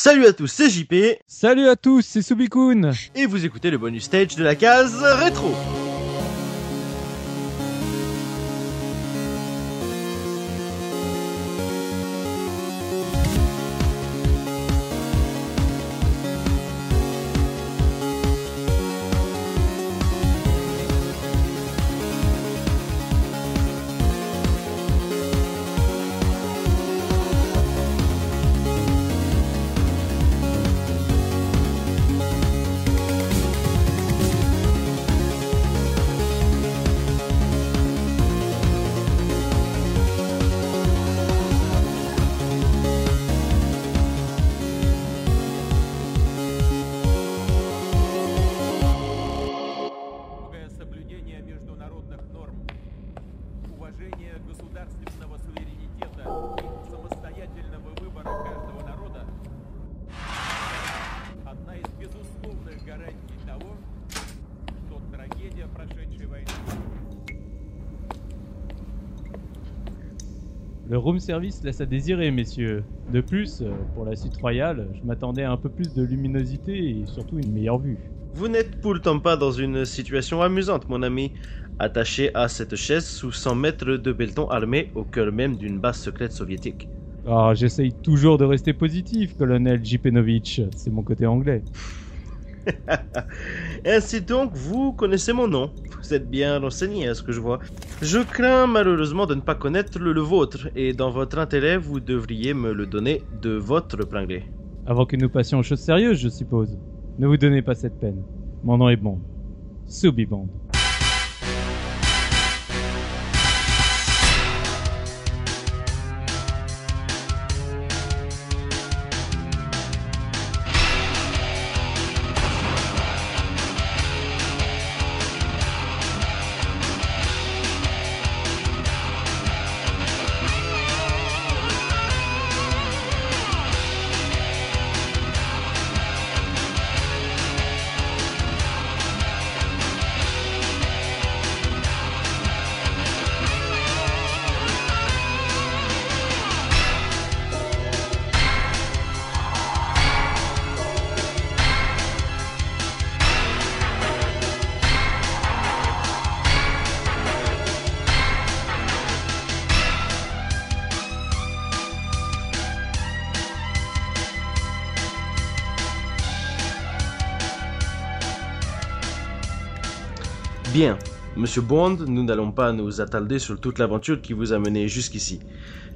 Salut à tous, c'est JP Salut à tous, c'est Subikun et vous écoutez le bonus stage de la case rétro. Room service laisse à désirer, messieurs. De plus, euh, pour la suite royale, je m'attendais à un peu plus de luminosité et surtout une meilleure vue. Vous n'êtes pourtant pas dans une situation amusante, mon ami. Attaché à cette chaise sous 100 mètres de béton armé au cœur même d'une base secrète soviétique. Ah, j'essaye toujours de rester positif, colonel Jipenovitch. C'est mon côté anglais. Ainsi donc, vous connaissez mon nom. Vous êtes bien renseigné à ce que je vois. Je crains malheureusement de ne pas connaître le, vôtre, et dans votre intérêt, vous devriez me le donner de votre plein gré. Avant que nous passions aux choses sérieuses, je suppose. Ne vous donnez pas cette peine. Mon nom est Bond. Subi Monsieur Bond, nous n'allons pas nous attarder sur toute l'aventure qui vous a mené jusqu'ici.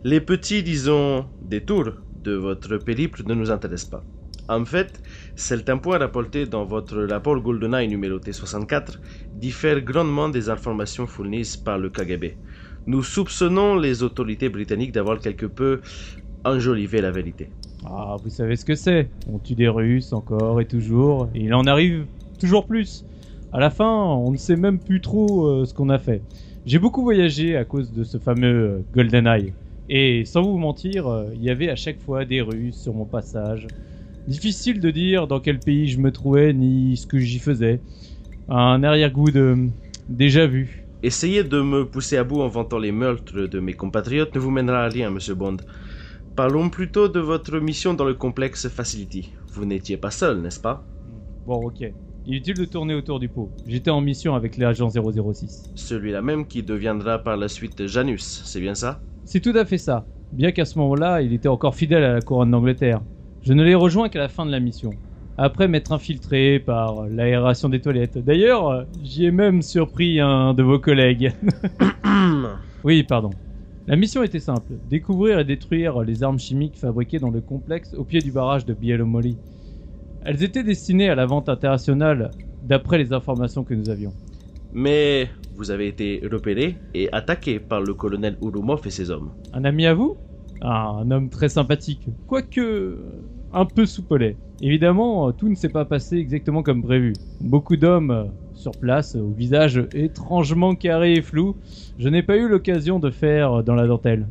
Les petits, disons, détours de votre périple ne nous intéressent pas. En fait, certains points rapportés dans votre rapport GoldenEye numéro T64 diffèrent grandement des informations fournies par le KGB. Nous soupçonnons les autorités britanniques d'avoir quelque peu enjolivé la vérité. Ah, vous savez ce que c'est. On tue des Russes encore et toujours, et il en arrive toujours plus. À la fin, on ne sait même plus trop euh, ce qu'on a fait. J'ai beaucoup voyagé à cause de ce fameux euh, GoldenEye. Et sans vous mentir, euh, il y avait à chaque fois des Russes sur mon passage. Difficile de dire dans quel pays je me trouvais ni ce que j'y faisais. Un arrière-goût de déjà vu. Essayer de me pousser à bout en vantant les meurtres de mes compatriotes ne vous mènera à rien, monsieur Bond. Parlons plutôt de votre mission dans le complexe Facility. Vous n'étiez pas seul, n'est-ce pas? Bon, ok. Inutile de tourner autour du pot. J'étais en mission avec l'agent 006. Celui-là même qui deviendra par la suite Janus, c'est bien ça? C'est tout à fait ça. Bien qu'à ce moment-là, il était encore fidèle à la couronne d'Angleterre. Je ne l'ai rejoint qu'à la fin de la mission. Après m'être infiltré par l'aération des toilettes. D'ailleurs, j'y ai même surpris un de vos collègues. oui, pardon. La mission était simple. Découvrir et détruire les armes chimiques fabriquées dans le complexe au pied du barrage de Bielomoli. Elles étaient destinées à la vente internationale d'après les informations que nous avions. Mais vous avez été repéré et attaqué par le colonel Urumov et ses hommes. Un ami à vous? Ah, Un homme très sympathique, quoique un peu soupolé. Évidemment, tout ne s'est pas passé exactement comme prévu. Beaucoup d'hommes euh, sur place, au visage étrangement carré et flou, je n'ai pas eu l'occasion de faire euh, dans la dentelle.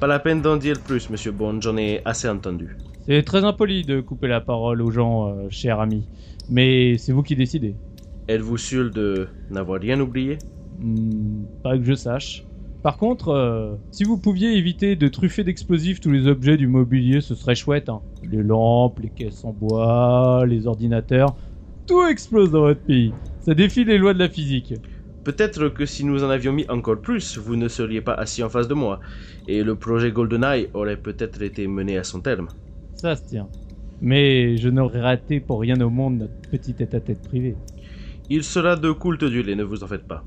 Pas la peine d'en dire plus, monsieur Bond, j'en ai assez entendu. C'est très impoli de couper la parole aux gens, euh, cher ami. Mais c'est vous qui décidez. Êtes-vous sûr de n'avoir rien oublié? Hmm, pas que je sache. Par contre, euh, si vous pouviez éviter de truffer d'explosifs tous les objets du mobilier, ce serait chouette. Hein. Les lampes, les caisses en bois, les ordinateurs, tout explose dans votre pays. Ça défie les lois de la physique. Peut-être que si nous en avions mis encore plus, vous ne seriez pas assis en face de moi, et le projet GoldenEye aurait peut-être été mené à son terme. Ça se tient. Mais je n'aurais raté pour rien au monde notre petit tête-à-tête privé. Il sera de cool duel, ne vous en faites pas.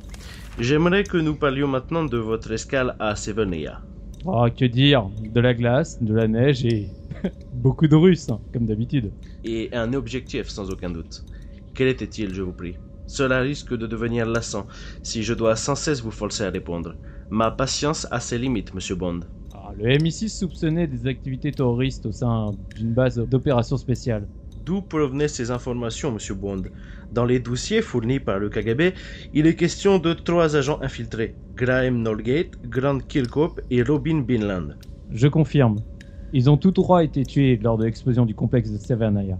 J'aimerais que nous parlions maintenant de votre escale à Severnaya. Oh, que dire De la glace, de la neige et beaucoup de Russes, hein, comme d'habitude. Et un objectif sans aucun doute. Quel était-il, je vous prie? Cela risque de devenir lassant si je dois sans cesse vous forcer à répondre. Ma patience a ses limites, monsieur Bond. Ah, le MI6 soupçonnait des activités terroristes au sein d'une base d'opération spéciale. D'où provenaient ces informations, monsieur Bond? Dans les dossiers fournis par le KGB, il est question de trois agents infiltrés Graham Norgate, Grant Kirkhope et Robin Binland. Je confirme. Ils ont tous trois été tués lors de l'explosion du complexe de Severnaya.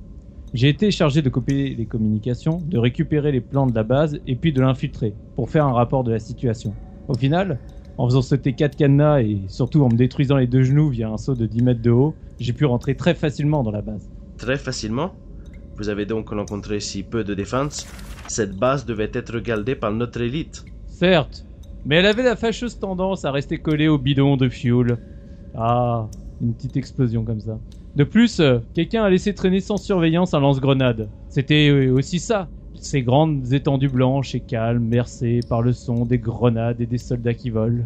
J'ai été chargé de copier les communications, de récupérer les plans de la base et puis de l'infiltrer pour faire un rapport de la situation. Au final, en faisant sauter quatre cadenas et surtout en me détruisant les deux genoux via un saut de 10 mètres de haut, j'ai pu rentrer très facilement dans la base. Très facilement Vous avez donc rencontré si peu de défense Cette base devait être gardée par notre élite. Certes, mais elle avait la fâcheuse tendance à rester collée au bidon de fuel. Ah, une petite explosion comme ça. De plus, euh, quelqu'un a laissé traîner sans surveillance un lance-grenade. C'était euh, aussi ça. Ces grandes étendues blanches et calmes, bercées par le son des grenades et des soldats qui volent.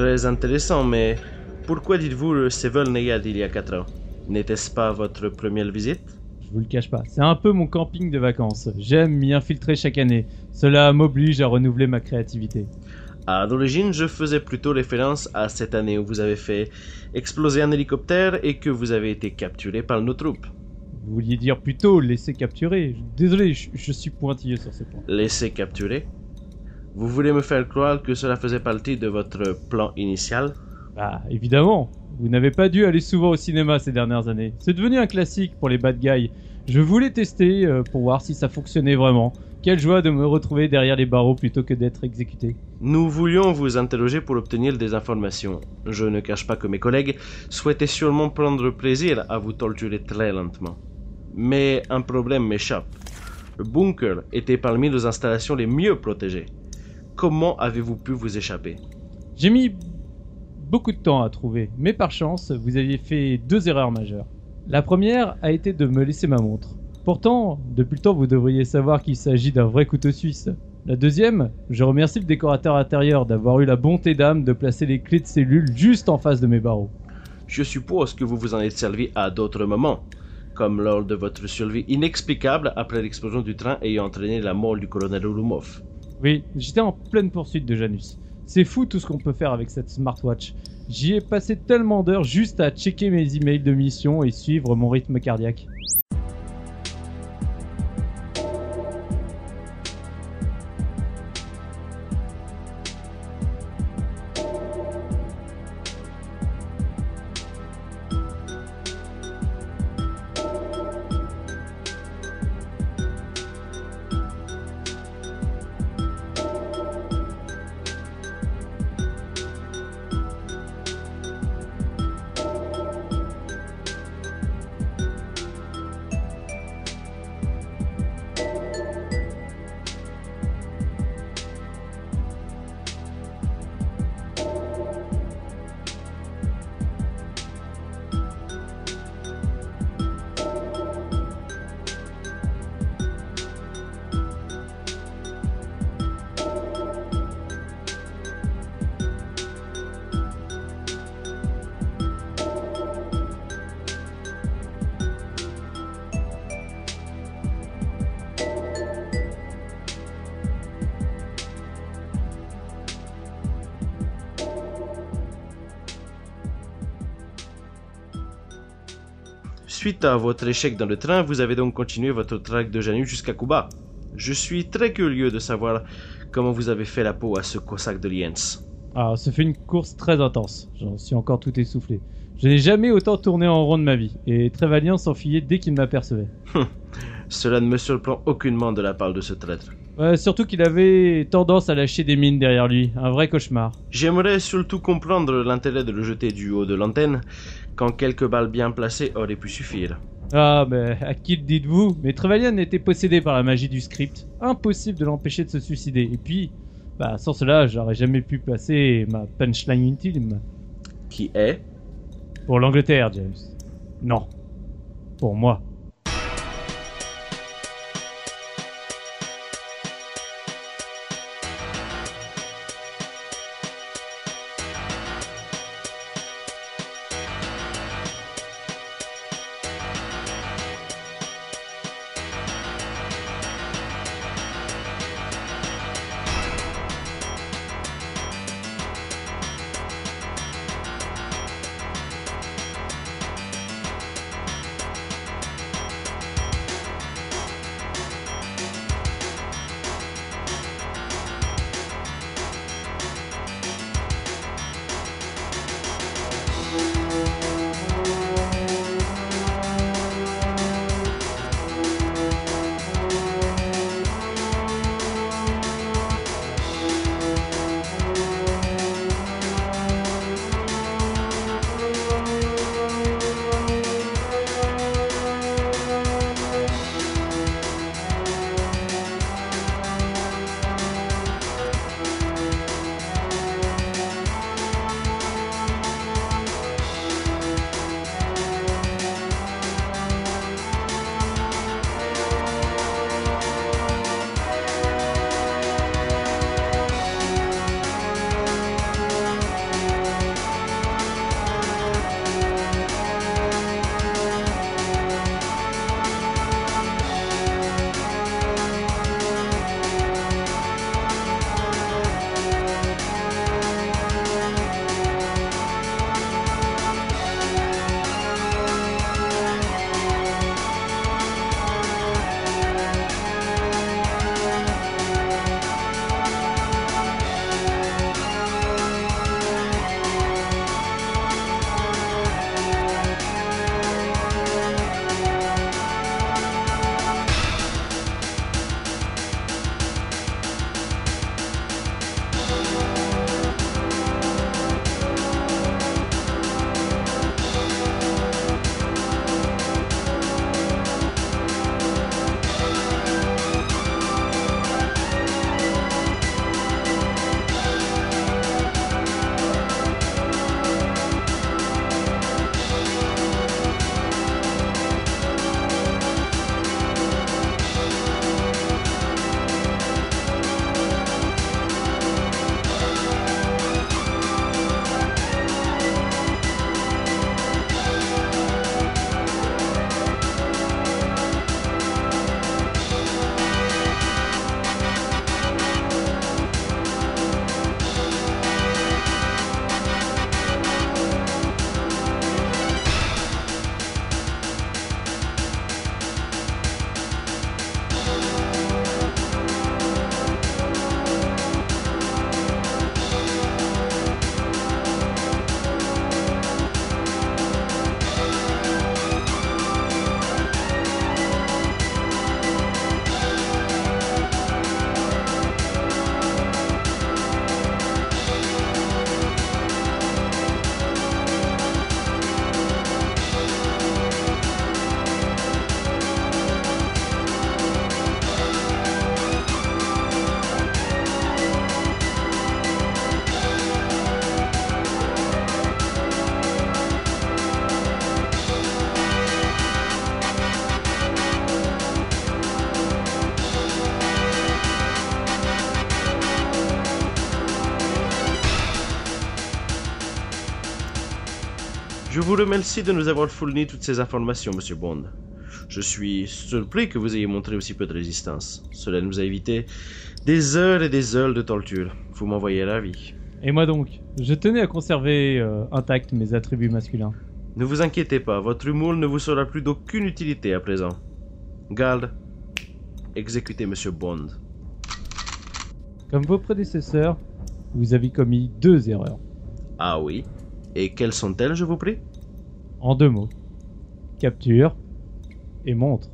Très intéressant, mais pourquoi dites-vous le Sevolneyad il y a 4 ans? N'était-ce pas votre première visite? Je vous le cache pas, c'est un peu mon camping de vacances. J'aime m'y infiltrer chaque année. Cela m'oblige à renouveler ma créativité. À l'origine, je faisais plutôt référence à cette année où vous avez fait exploser un hélicoptère et que vous avez été capturé par nos troupes. Vous vouliez dire plutôt laisser capturer. Désolé, je, je suis pointilleux sur ce point. Laissé capturer? Vous voulez me faire croire que cela faisait partie de votre plan initial? Bah, évidemment. Vous n'avez pas dû aller souvent au cinéma ces dernières années. C'est devenu un classique pour les bad guys. Je voulais tester euh, pour voir si ça fonctionnait vraiment. Quelle joie de me retrouver derrière les barreaux plutôt que d'être exécuté. Nous voulions vous interroger pour obtenir des informations. Je ne cache pas que mes collègues souhaitaient sûrement prendre plaisir à vous torturer très lentement. Mais un problème m'échappe. Le bunker était parmi nos installations les mieux protégées. Comment avez-vous pu vous échapper? J'ai mis beaucoup de temps à trouver, mais par chance, vous aviez fait deux erreurs majeures. La première a été de me laisser ma montre. Pourtant, depuis le temps, vous devriez savoir qu'il s'agit d'un vrai couteau suisse. La deuxième, je remercie le décorateur intérieur d'avoir eu la bonté d'âme de placer les clés de cellule juste en face de mes barreaux. Je suppose que vous vous en êtes servi à d'autres moments, comme lors de votre survie inexplicable après l'explosion du train ayant entraîné la mort du colonel Oulumov. Oui, j'étais en pleine poursuite de Janus. C'est fou tout ce qu'on peut faire avec cette smartwatch. J'y ai passé tellement d'heures juste à checker mes emails de mission et suivre mon rythme cardiaque. Suite à votre échec dans le train, vous avez donc continué votre traque de Janus jusqu'à Cuba. Je suis très curieux de savoir comment vous avez fait la peau à ce cossack de Lienz. Ah, ce fait une course très intense. J'en suis encore tout essoufflé. Je n'ai jamais autant tourné en rond de ma vie, et Trévalien s'enfuyait dès qu'il m'apercevait. Cela ne me surprend aucunement de la part de ce traître. Surtout qu'il avait tendance à lâcher des mines derrière lui, un vrai cauchemar. J'aimerais surtout comprendre l'intérêt de le jeter du haut de l'antenne, quand quelques balles bien placées auraient pu suffire. Ah, mais à qui le dites-vous? Mais Trevelyan était possédé par la magie du script. Impossible de l'empêcher de se suicider. Et puis, bah, sans cela, j'aurais jamais pu placer ma punchline ultime. Qui est? Pour l'Angleterre, James. Non. Pour moi. Vous remercie de nous avoir fourni toutes ces informations, Monsieur Bond. Je suis surpris que vous ayez montré aussi peu de résistance. Cela nous a évité des heures et des heures de torture. Vous m'envoyez ravi. Et moi donc, je tenais à conserver euh, intacts mes attributs masculins. Ne vous inquiétez pas, votre humour ne vous sera plus d'aucune utilité à présent. Garde, exécutez Monsieur Bond. Comme vos prédécesseurs, vous avez commis deux erreurs. Ah oui Et quelles sont-elles, je vous prie? En deux mots. Capture et montre.